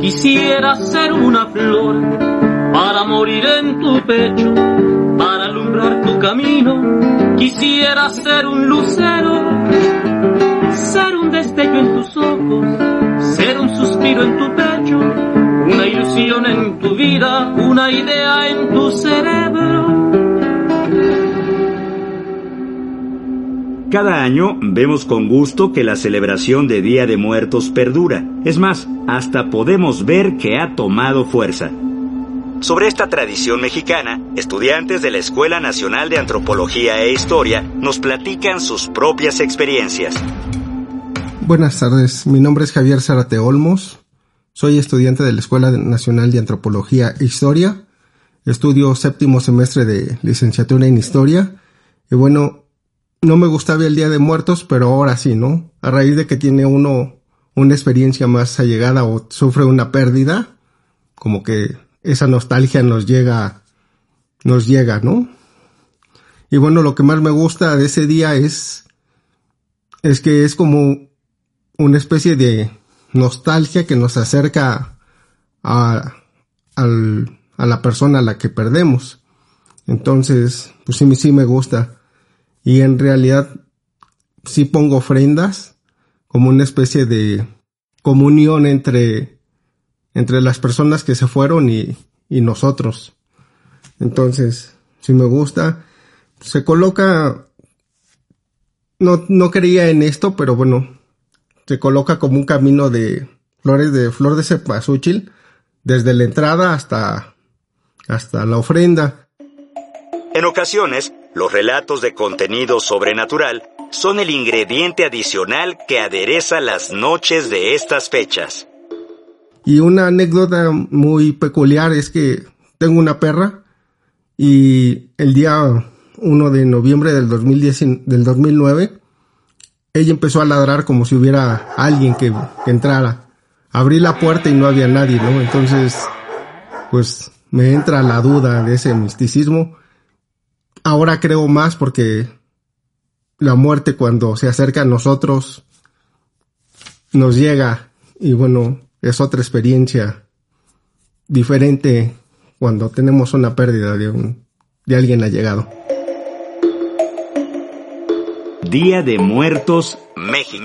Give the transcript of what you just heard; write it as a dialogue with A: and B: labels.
A: Quisiera ser una flor para morir en tu pecho, para alumbrar tu camino. Quisiera ser un lucero, ser un destello en tus ojos, ser un suspiro en tu pecho, una ilusión en tu vida, una idea en tu cerebro
B: Cada año vemos con gusto que la celebración de Día de Muertos perdura. Es más, hasta podemos ver que ha tomado fuerza. Sobre esta tradición mexicana, estudiantes de la Escuela Nacional de Antropología e Historia nos platican sus propias experiencias.
C: Buenas tardes, mi nombre es Javier Zarate Olmos, soy estudiante de la Escuela Nacional de Antropología e Historia, estudio séptimo semestre de licenciatura en Historia y bueno, no me gustaba el Día de Muertos, pero ahora sí, ¿no? A raíz de que tiene uno una experiencia más allegada o sufre una pérdida, como que esa nostalgia nos llega, nos llega, ¿no? Y bueno, lo que más me gusta de ese día es, es que es como una especie de nostalgia que nos acerca a, a la persona a la que perdemos. Entonces, pues sí, sí me gusta y en realidad sí pongo ofrendas como una especie de comunión entre, entre las personas que se fueron y, y nosotros. Entonces, si me gusta, se coloca, no, no creía en esto, pero bueno, se coloca como un camino de flores de flor de cempasúchil desde la entrada hasta, hasta la ofrenda.
B: En ocasiones, los relatos de contenido sobrenatural son el ingrediente adicional que adereza las noches de estas fechas.
C: Y una anécdota muy peculiar es que tengo una perra y el día 1 de noviembre del, 2010, del 2009 ella empezó a ladrar como si hubiera alguien que, que entrara. Abrí la puerta y no había nadie, ¿no? Entonces, pues me entra la duda de ese misticismo ahora creo más porque la muerte cuando se acerca a nosotros nos llega y bueno, es otra experiencia diferente cuando tenemos una pérdida de, un, de alguien allegado.
B: Día de Muertos, México.